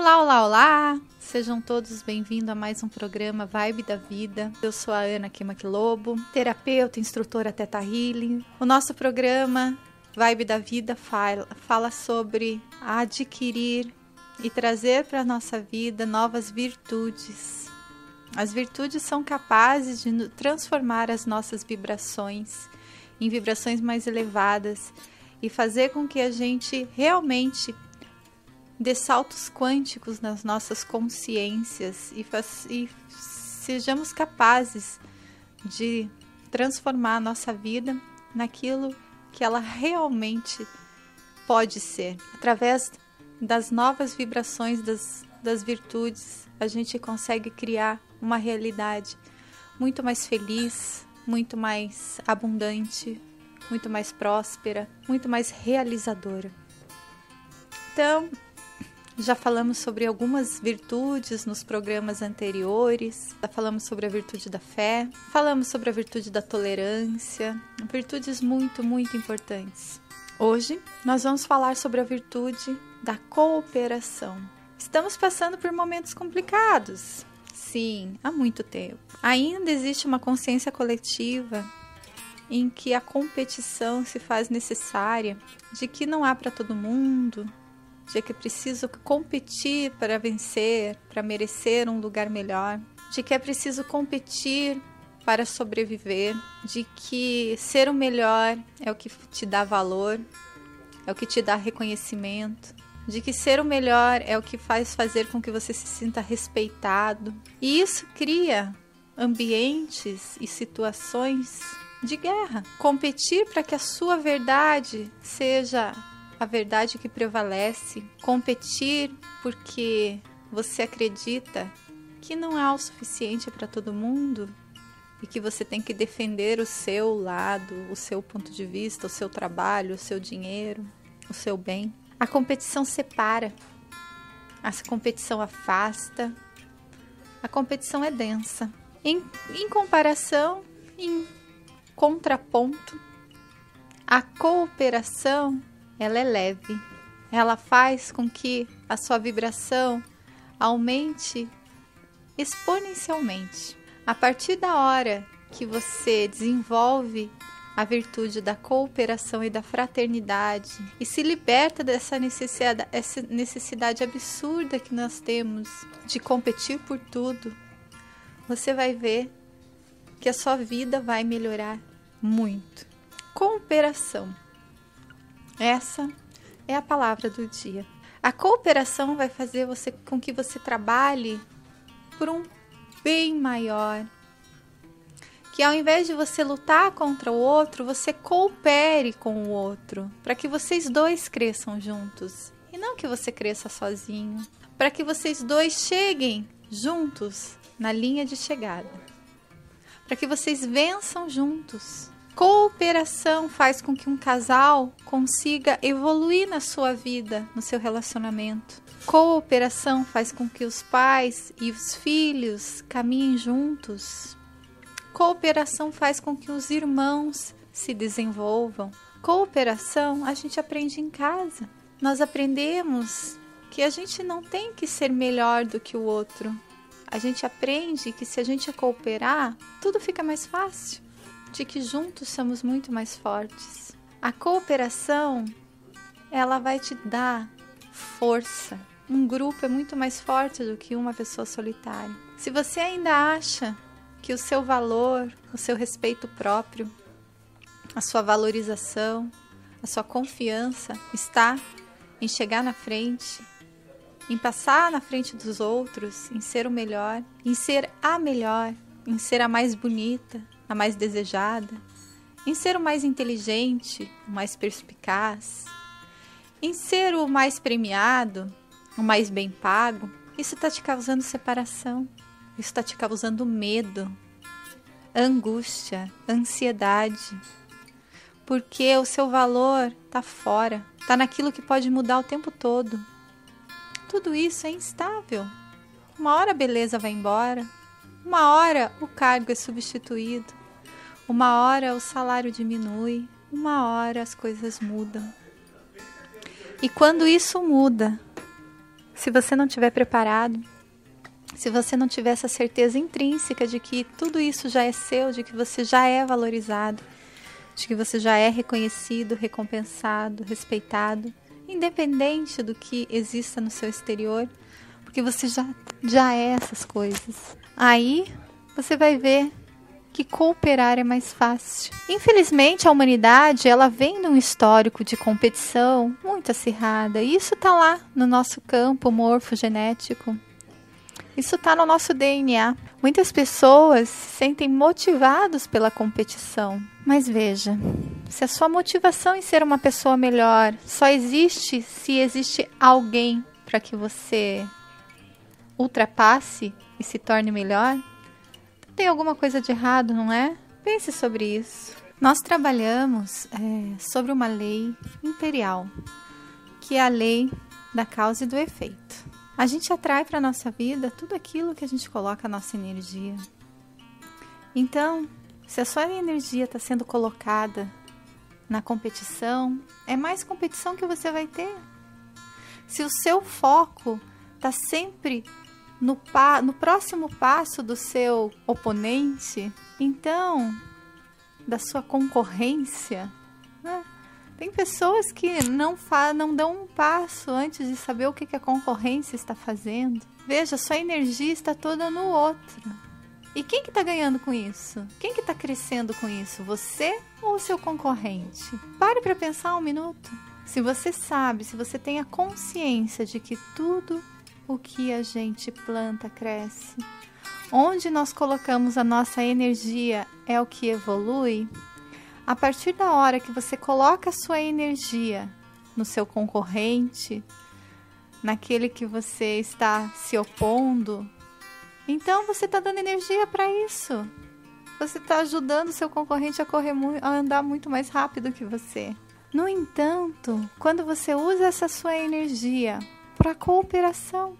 Olá, olá, olá! Sejam todos bem-vindos a mais um programa Vibe da Vida. Eu sou a Ana Kimak Lobo, terapeuta, instrutora Teta Healing. O nosso programa Vibe da Vida fala, fala sobre adquirir e trazer para a nossa vida novas virtudes. As virtudes são capazes de transformar as nossas vibrações em vibrações mais elevadas e fazer com que a gente realmente dê saltos quânticos nas nossas consciências e, e sejamos capazes de transformar a nossa vida naquilo que ela realmente pode ser. Através das novas vibrações das, das virtudes, a gente consegue criar uma realidade muito mais feliz, muito mais abundante, muito mais próspera, muito mais realizadora. Então, já falamos sobre algumas virtudes nos programas anteriores, já falamos sobre a virtude da fé, falamos sobre a virtude da tolerância, virtudes muito, muito importantes. Hoje nós vamos falar sobre a virtude da cooperação. Estamos passando por momentos complicados. Sim, há muito tempo. Ainda existe uma consciência coletiva em que a competição se faz necessária, de que não há para todo mundo, de que preciso competir para vencer, para merecer um lugar melhor, de que é preciso competir para sobreviver, de que ser o melhor é o que te dá valor, é o que te dá reconhecimento, de que ser o melhor é o que faz fazer com que você se sinta respeitado. E isso cria ambientes e situações de guerra. Competir para que a sua verdade seja a verdade que prevalece, competir porque você acredita que não há o suficiente para todo mundo e que você tem que defender o seu lado, o seu ponto de vista, o seu trabalho, o seu dinheiro, o seu bem. A competição separa, a competição afasta, a competição é densa. Em, em comparação, em contraponto, a cooperação ela é leve. Ela faz com que a sua vibração aumente exponencialmente. A partir da hora que você desenvolve a virtude da cooperação e da fraternidade e se liberta dessa necessidade, essa necessidade absurda que nós temos de competir por tudo, você vai ver que a sua vida vai melhorar muito. Cooperação. Essa é a palavra do dia. A cooperação vai fazer você com que você trabalhe por um bem maior. Que ao invés de você lutar contra o outro, você coopere com o outro, para que vocês dois cresçam juntos e não que você cresça sozinho, para que vocês dois cheguem juntos na linha de chegada. Para que vocês vençam juntos Cooperação faz com que um casal consiga evoluir na sua vida, no seu relacionamento. Cooperação faz com que os pais e os filhos caminhem juntos. Cooperação faz com que os irmãos se desenvolvam. Cooperação a gente aprende em casa. Nós aprendemos que a gente não tem que ser melhor do que o outro. A gente aprende que se a gente cooperar, tudo fica mais fácil de que juntos somos muito mais fortes. A cooperação, ela vai te dar força. Um grupo é muito mais forte do que uma pessoa solitária. Se você ainda acha que o seu valor, o seu respeito próprio, a sua valorização, a sua confiança está em chegar na frente, em passar na frente dos outros, em ser o melhor, em ser a melhor, em ser a mais bonita, a mais desejada, em ser o mais inteligente, o mais perspicaz, em ser o mais premiado, o mais bem pago, isso está te causando separação, isso está te causando medo, angústia, ansiedade, porque o seu valor está fora, está naquilo que pode mudar o tempo todo. Tudo isso é instável. Uma hora a beleza vai embora, uma hora o cargo é substituído, uma hora o salário diminui, uma hora as coisas mudam. E quando isso muda, se você não estiver preparado, se você não tiver essa certeza intrínseca de que tudo isso já é seu, de que você já é valorizado, de que você já é reconhecido, recompensado, respeitado, independente do que exista no seu exterior, porque você já, já é essas coisas. Aí você vai ver que cooperar é mais fácil. Infelizmente, a humanidade ela vem de um histórico de competição muito acirrada. E isso está lá no nosso campo morfogenético. Isso está no nosso DNA. Muitas pessoas se sentem motivados pela competição. Mas veja, se a sua motivação em ser uma pessoa melhor só existe se existe alguém para que você ultrapasse e se torne melhor, tem alguma coisa de errado, não é? Pense sobre isso. Nós trabalhamos é, sobre uma lei imperial, que é a lei da causa e do efeito. A gente atrai para a nossa vida tudo aquilo que a gente coloca a nossa energia. Então, se a sua energia está sendo colocada na competição, é mais competição que você vai ter. Se o seu foco está sempre no, pa no próximo passo do seu oponente, então, da sua concorrência. Né? Tem pessoas que não, não dão um passo antes de saber o que, que a concorrência está fazendo. Veja, sua energia está toda no outro. E quem que está ganhando com isso? Quem que está crescendo com isso? Você ou o seu concorrente? Pare para pensar um minuto. Se você sabe, se você tem a consciência de que tudo o que a gente planta cresce. Onde nós colocamos a nossa energia é o que evolui. A partir da hora que você coloca a sua energia no seu concorrente, naquele que você está se opondo, então você está dando energia para isso. Você está ajudando o seu concorrente a correr a andar muito mais rápido que você. No entanto, quando você usa essa sua energia para cooperação,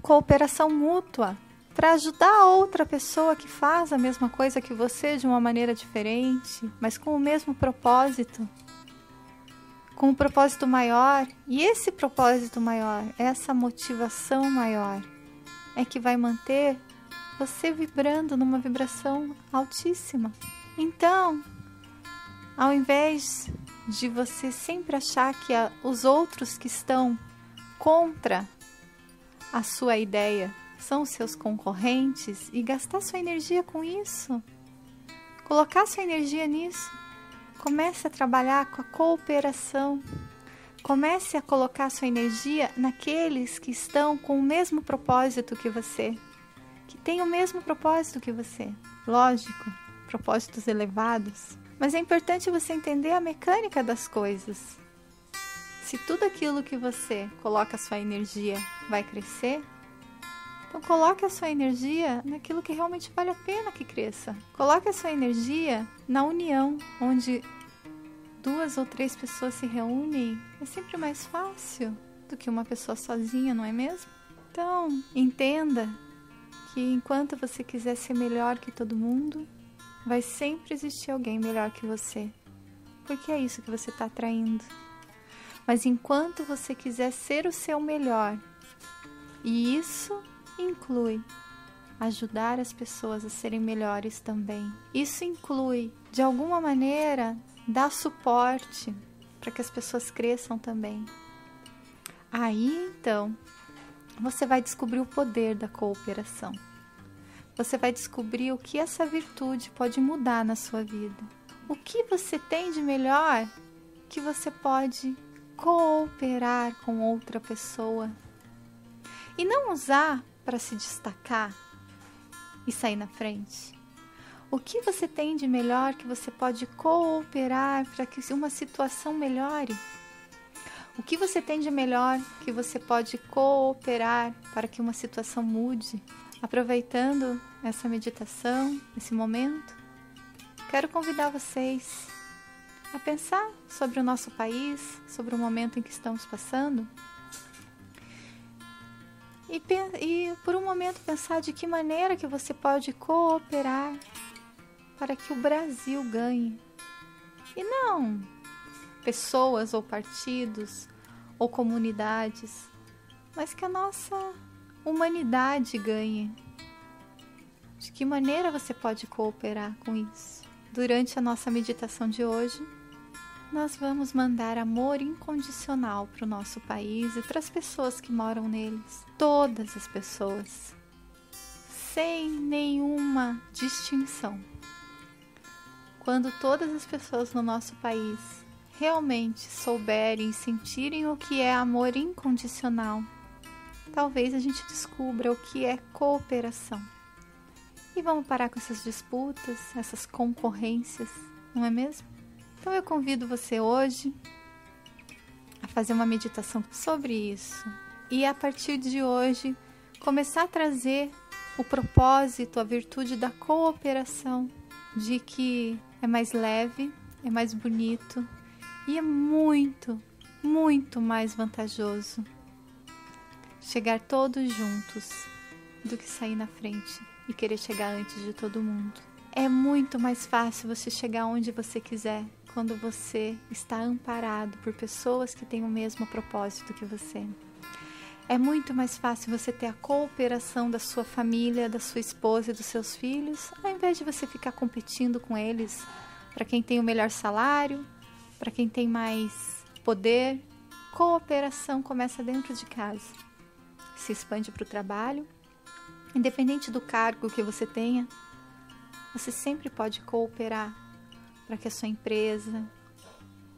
cooperação mútua, para ajudar outra pessoa que faz a mesma coisa que você de uma maneira diferente, mas com o mesmo propósito, com um propósito maior. E esse propósito maior, essa motivação maior, é que vai manter você vibrando numa vibração altíssima. Então, ao invés de você sempre achar que os outros que estão contra a sua ideia são os seus concorrentes e gastar sua energia com isso. Colocar sua energia nisso. Comece a trabalhar com a cooperação. Comece a colocar sua energia naqueles que estão com o mesmo propósito que você, que têm o mesmo propósito que você. Lógico, propósitos elevados. Mas é importante você entender a mecânica das coisas se tudo aquilo que você coloca a sua energia vai crescer, então coloque a sua energia naquilo que realmente vale a pena que cresça. Coloque a sua energia na união, onde duas ou três pessoas se reúnem, é sempre mais fácil do que uma pessoa sozinha, não é mesmo? Então, entenda que enquanto você quiser ser melhor que todo mundo, vai sempre existir alguém melhor que você. Porque é isso que você está atraindo. Mas enquanto você quiser ser o seu melhor, e isso inclui ajudar as pessoas a serem melhores também. Isso inclui, de alguma maneira, dar suporte para que as pessoas cresçam também. Aí então, você vai descobrir o poder da cooperação. Você vai descobrir o que essa virtude pode mudar na sua vida. O que você tem de melhor que você pode cooperar com outra pessoa e não usar para se destacar e sair na frente. O que você tem de melhor que você pode cooperar para que uma situação melhore? O que você tem de melhor que você pode cooperar para que uma situação mude? Aproveitando essa meditação, esse momento, quero convidar vocês a pensar sobre o nosso país, sobre o momento em que estamos passando. E, e por um momento pensar de que maneira que você pode cooperar para que o Brasil ganhe. E não pessoas ou partidos ou comunidades, mas que a nossa humanidade ganhe. De que maneira você pode cooperar com isso? Durante a nossa meditação de hoje, nós vamos mandar amor incondicional para o nosso país e para as pessoas que moram neles. Todas as pessoas, sem nenhuma distinção. Quando todas as pessoas no nosso país realmente souberem e sentirem o que é amor incondicional, talvez a gente descubra o que é cooperação. E vamos parar com essas disputas, essas concorrências, não é mesmo? Então eu convido você hoje a fazer uma meditação sobre isso e a partir de hoje começar a trazer o propósito, a virtude da cooperação, de que é mais leve, é mais bonito e é muito, muito mais vantajoso chegar todos juntos do que sair na frente e querer chegar antes de todo mundo. É muito mais fácil você chegar onde você quiser quando você está amparado por pessoas que têm o mesmo propósito que você. É muito mais fácil você ter a cooperação da sua família, da sua esposa e dos seus filhos, ao invés de você ficar competindo com eles para quem tem o melhor salário, para quem tem mais poder. Cooperação começa dentro de casa, se expande para o trabalho. Independente do cargo que você tenha, você sempre pode cooperar para que a sua empresa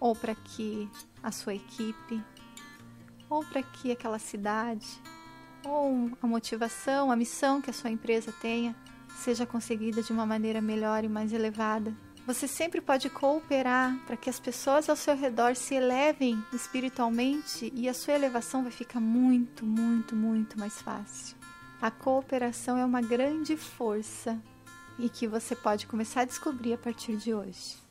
ou para que a sua equipe ou para que aquela cidade, ou a motivação, a missão que a sua empresa tenha, seja conseguida de uma maneira melhor e mais elevada. Você sempre pode cooperar para que as pessoas ao seu redor se elevem espiritualmente e a sua elevação vai ficar muito, muito, muito mais fácil. A cooperação é uma grande força e que você pode começar a descobrir a partir de hoje.